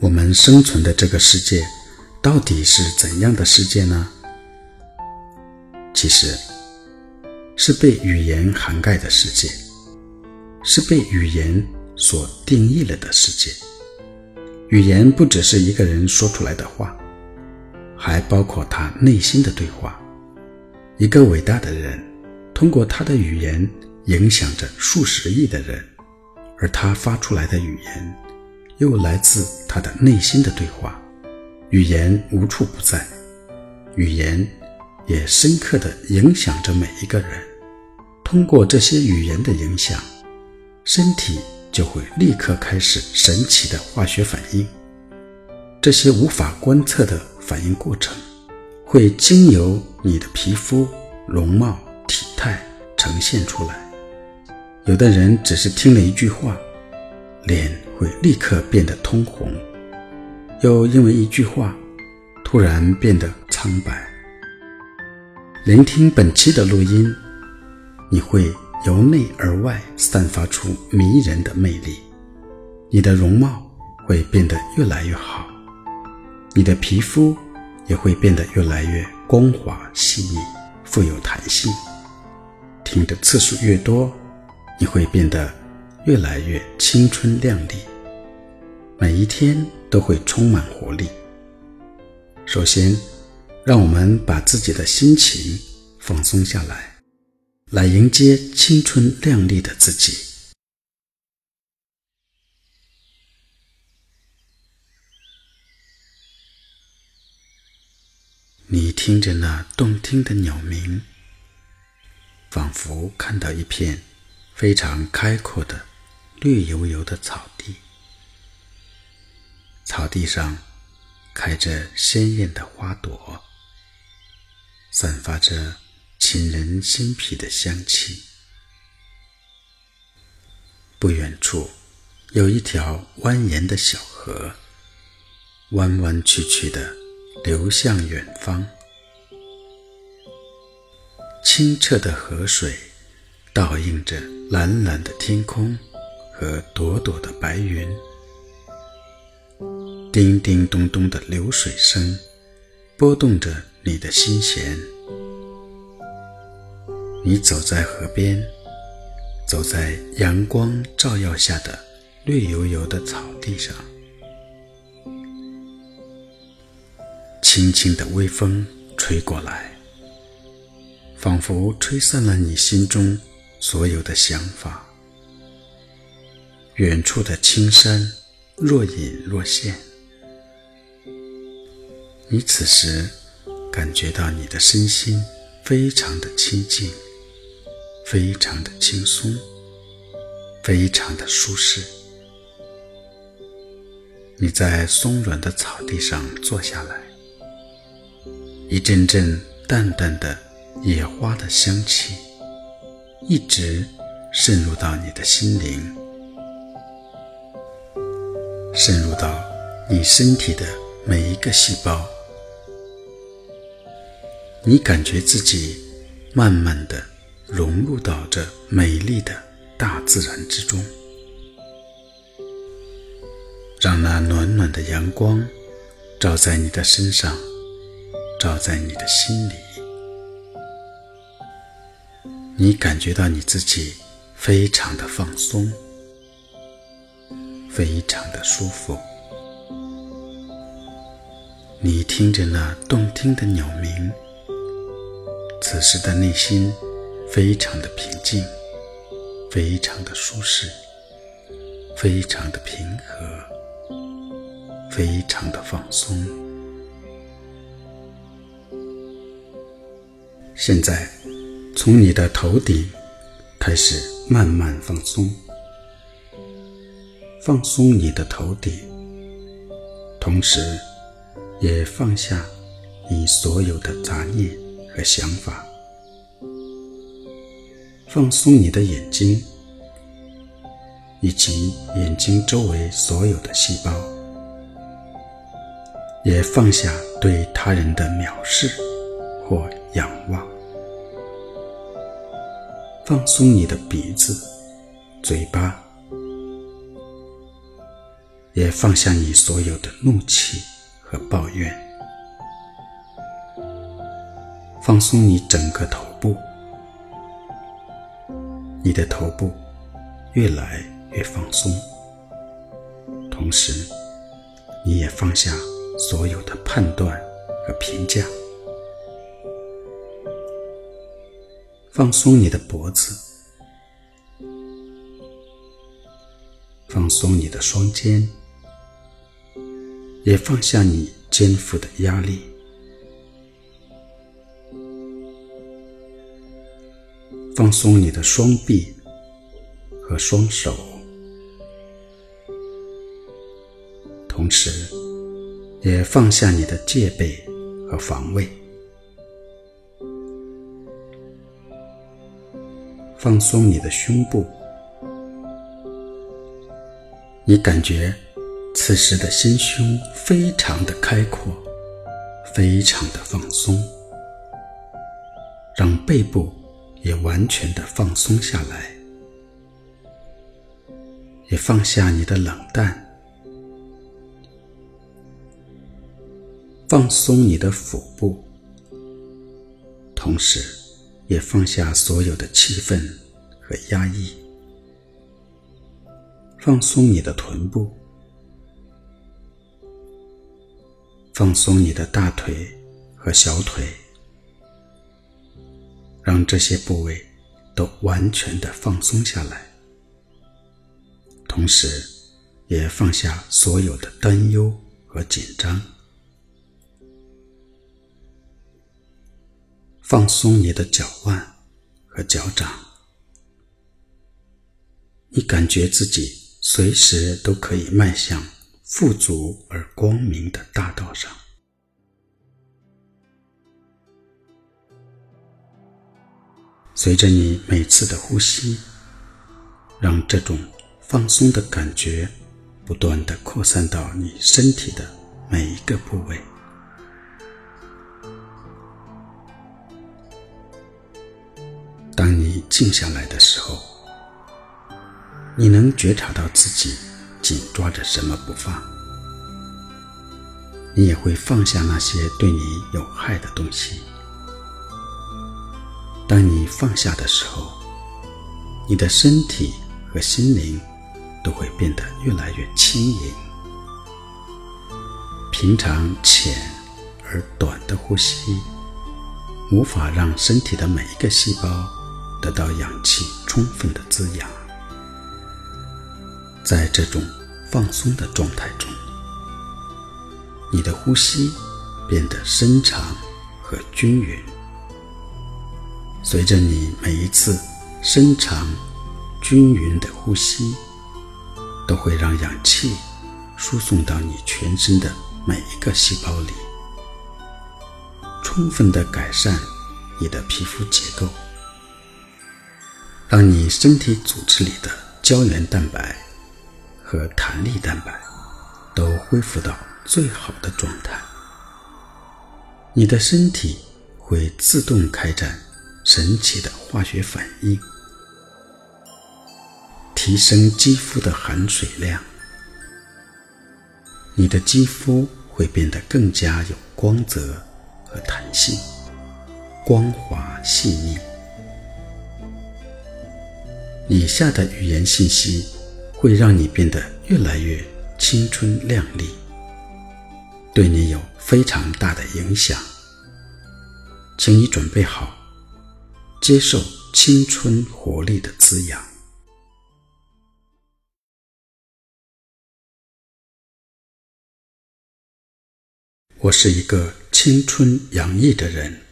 我们生存的这个世界到底是怎样的世界呢？其实，是被语言涵盖的世界，是被语言所定义了的世界。语言不只是一个人说出来的话，还包括他内心的对话。一个伟大的人，通过他的语言影响着数十亿的人，而他发出来的语言，又来自他的内心的对话。语言无处不在，语言。也深刻地影响着每一个人。通过这些语言的影响，身体就会立刻开始神奇的化学反应。这些无法观测的反应过程，会经由你的皮肤、容貌、体态呈现出来。有的人只是听了一句话，脸会立刻变得通红，又因为一句话，突然变得苍白。聆听本期的录音，你会由内而外散发出迷人的魅力，你的容貌会变得越来越好，你的皮肤也会变得越来越光滑细腻、富有弹性。听的次数越多，你会变得越来越青春靓丽，每一天都会充满活力。首先。让我们把自己的心情放松下来，来迎接青春靓丽的自己。你听着那动听的鸟鸣，仿佛看到一片非常开阔的绿油油的草地，草地上开着鲜艳的花朵。散发着沁人心脾的香气。不远处有一条蜿蜒的小河，弯弯曲曲的流向远方。清澈的河水倒映着蓝蓝的天空和朵朵的白云。叮叮咚咚的流水声拨动着。你的心弦，你走在河边，走在阳光照耀下的绿油油的草地上，轻轻的微风吹过来，仿佛吹散了你心中所有的想法。远处的青山若隐若现，你此时。感觉到你的身心非常的清静，非常的轻松，非常的舒适。你在松软的草地上坐下来，一阵阵淡淡的野花的香气，一直渗入到你的心灵，渗入到你身体的每一个细胞。你感觉自己慢慢的融入到这美丽的大自然之中，让那暖暖的阳光照在你的身上，照在你的心里。你感觉到你自己非常的放松，非常的舒服。你听着那动听的鸟鸣。此时的内心非常的平静，非常的舒适，非常的平和，非常的放松。现在，从你的头顶开始慢慢放松，放松你的头顶，同时也放下你所有的杂念。和想法，放松你的眼睛，以及眼睛周围所有的细胞，也放下对他人的藐视或仰望。放松你的鼻子、嘴巴，也放下你所有的怒气和抱怨，放松你整个头部，你的头部越来越放松，同时你也放下所有的判断和评价，放松你的脖子，放松你的双肩。也放下你肩负的压力，放松你的双臂和双手，同时也放下你的戒备和防卫，放松你的胸部，你感觉。此时的心胸非常的开阔，非常的放松，让背部也完全的放松下来，也放下你的冷淡，放松你的腹部，同时也放下所有的气愤和压抑，放松你的臀部。放松你的大腿和小腿，让这些部位都完全的放松下来，同时也放下所有的担忧和紧张。放松你的脚腕和脚掌，你感觉自己随时都可以迈向。富足而光明的大道上，随着你每次的呼吸，让这种放松的感觉不断的扩散到你身体的每一个部位。当你静下来的时候，你能觉察到自己。紧抓着什么不放，你也会放下那些对你有害的东西。当你放下的时候，你的身体和心灵都会变得越来越轻盈。平常浅而短的呼吸，无法让身体的每一个细胞得到氧气充分的滋养。在这种放松的状态中，你的呼吸变得深长和均匀。随着你每一次深长、均匀的呼吸，都会让氧气输送到你全身的每一个细胞里，充分的改善你的皮肤结构，让你身体组织里的胶原蛋白。和弹力蛋白都恢复到最好的状态，你的身体会自动开展神奇的化学反应，提升肌肤的含水量，你的肌肤会变得更加有光泽和弹性，光滑细腻。以下的语言信息。会让你变得越来越青春靓丽，对你有非常大的影响。请你准备好，接受青春活力的滋养。我是一个青春洋溢的人，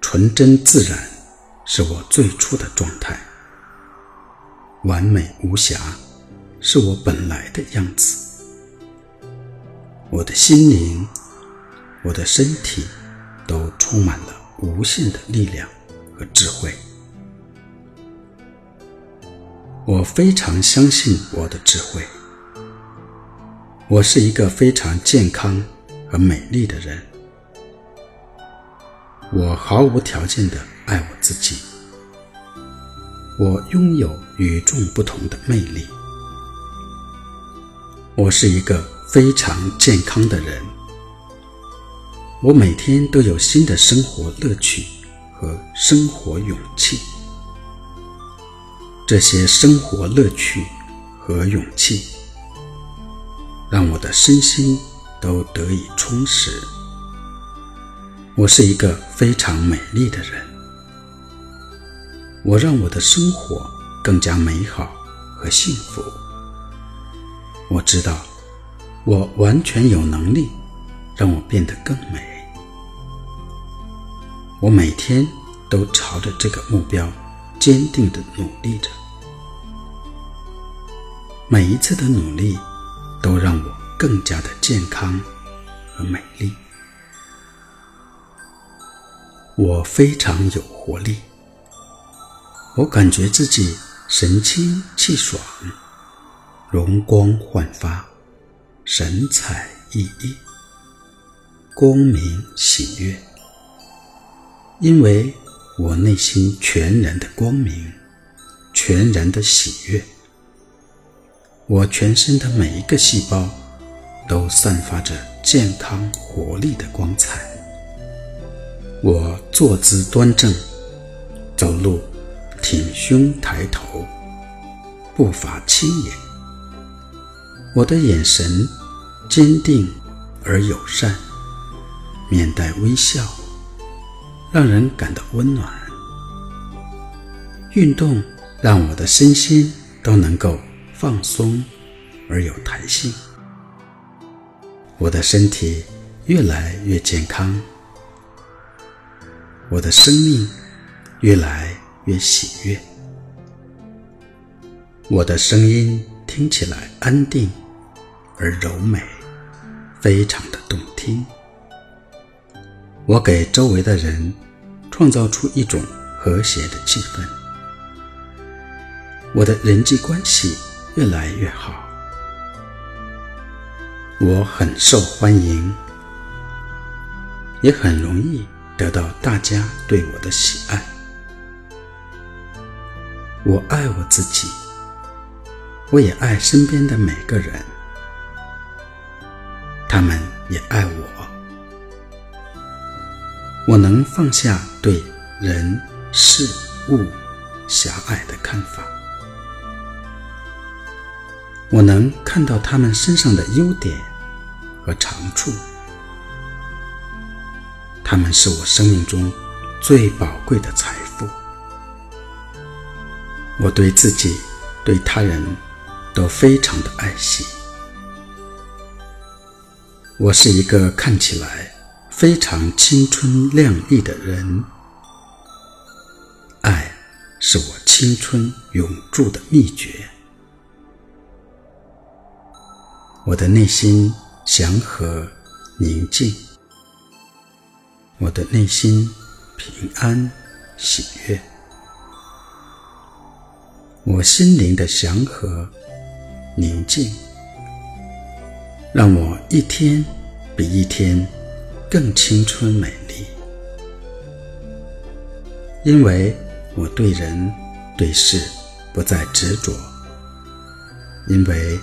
纯真自然是我最初的状态。完美无瑕，是我本来的样子。我的心灵，我的身体，都充满了无限的力量和智慧。我非常相信我的智慧。我是一个非常健康和美丽的人。我毫无条件的爱我自己。我拥有与众不同的魅力，我是一个非常健康的人。我每天都有新的生活乐趣和生活勇气。这些生活乐趣和勇气，让我的身心都得以充实。我是一个非常美丽的人。我让我的生活更加美好和幸福。我知道，我完全有能力让我变得更美。我每天都朝着这个目标坚定地努力着，每一次的努力都让我更加的健康和美丽。我非常有活力。我感觉自己神清气爽，容光焕发，神采奕奕，光明喜悦。因为我内心全然的光明，全然的喜悦。我全身的每一个细胞都散发着健康活力的光彩。我坐姿端正，走路。挺胸抬头，步伐轻盈。我的眼神坚定而友善，面带微笑，让人感到温暖。运动让我的身心都能够放松而有弹性。我的身体越来越健康，我的生命越来。越喜悦，我的声音听起来安定而柔美，非常的动听。我给周围的人创造出一种和谐的气氛，我的人际关系越来越好，我很受欢迎，也很容易得到大家对我的喜爱。我爱我自己，我也爱身边的每个人，他们也爱我。我能放下对人事物狭隘的看法，我能看到他们身上的优点和长处，他们是我生命中最宝贵的财富。我对自己、对他人都非常的爱惜。我是一个看起来非常青春靓丽的人。爱是我青春永驻的秘诀。我的内心祥和宁静，我的内心平安喜悦。我心灵的祥和、宁静，让我一天比一天更青春美丽。因为我对人对事不再执着，因为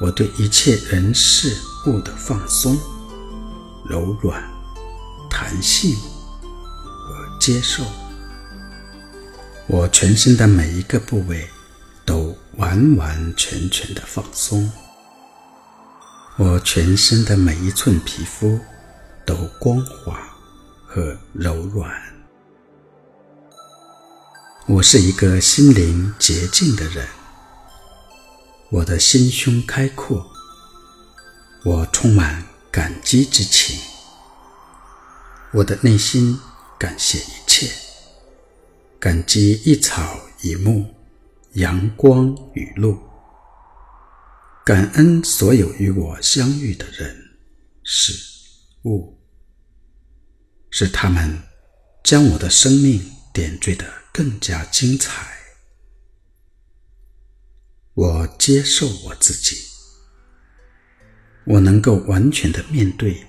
我对一切人事物的放松、柔软、弹性和接受，我全身的每一个部位。都完完全全的放松，我全身的每一寸皮肤都光滑和柔软。我是一个心灵洁净的人，我的心胸开阔，我充满感激之情，我的内心感谢一切，感激一草一木。阳光雨露，感恩所有与我相遇的人、事、物，使他们将我的生命点缀得更加精彩。我接受我自己，我能够完全的面对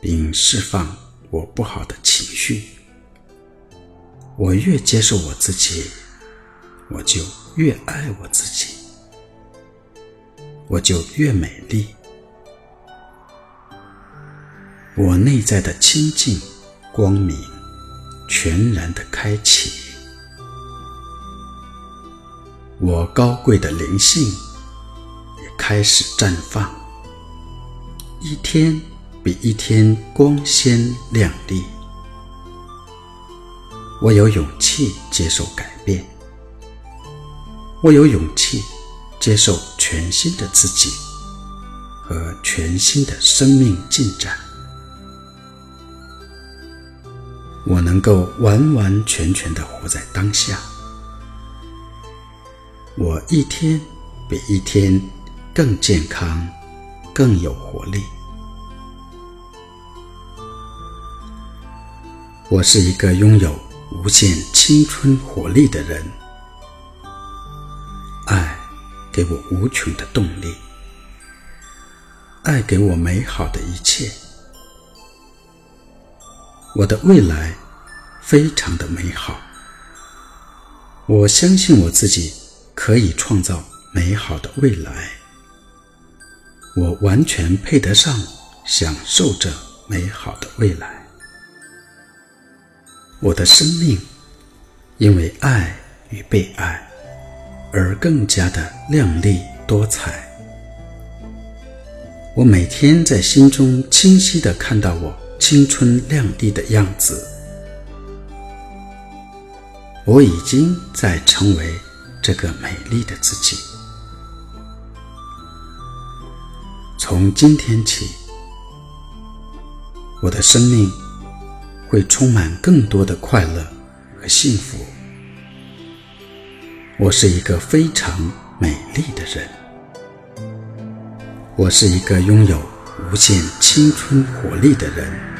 并释放我不好的情绪。我越接受我自己，我就。越爱我自己，我就越美丽。我内在的清净光明全然的开启，我高贵的灵性也开始绽放，一天比一天光鲜亮丽。我有勇气接受改变，我有勇气接受全新的自己和全新的生命进展。我能够完完全全的活在当下，我一天比一天更健康，更有活力。我是一个拥有无限青春活力的人，爱给我无穷的动力，爱给我美好的一切。我的未来非常的美好，我相信我自己可以创造美好的未来，我完全配得上享受着美好的未来。我的生命因为爱与被爱而更加的亮丽多彩。我每天在心中清晰的看到我。青春靓丽的样子，我已经在成为这个美丽的自己。从今天起，我的生命会充满更多的快乐和幸福。我是一个非常美丽的人，我是一个拥有无限青春活力的人。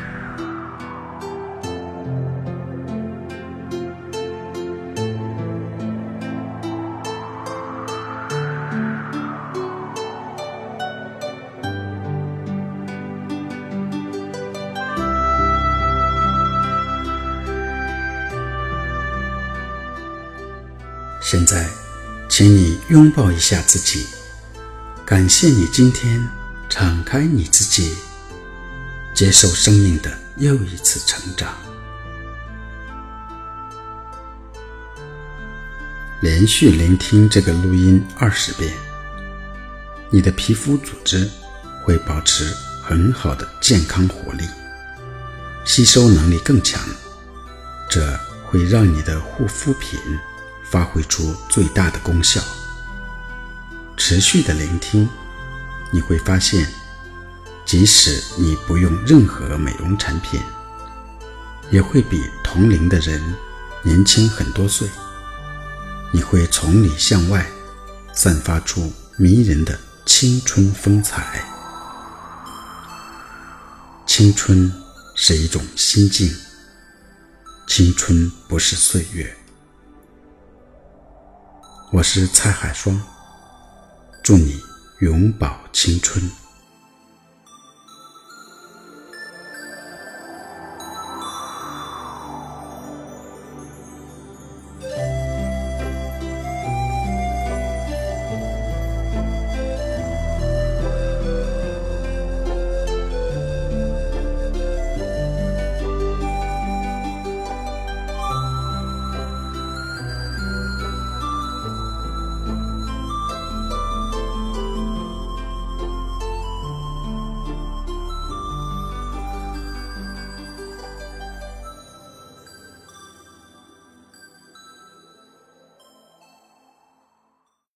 现在，请你拥抱一下自己，感谢你今天敞开你自己，接受生命的又一次成长。连续聆听这个录音二十遍，你的皮肤组织会保持很好的健康活力，吸收能力更强，这会让你的护肤品。发挥出最大的功效。持续的聆听，你会发现，即使你不用任何美容产品，也会比同龄的人年轻很多岁。你会从里向外散发出迷人的青春风采。青春是一种心境，青春不是岁月。我是蔡海双，祝你永葆青春。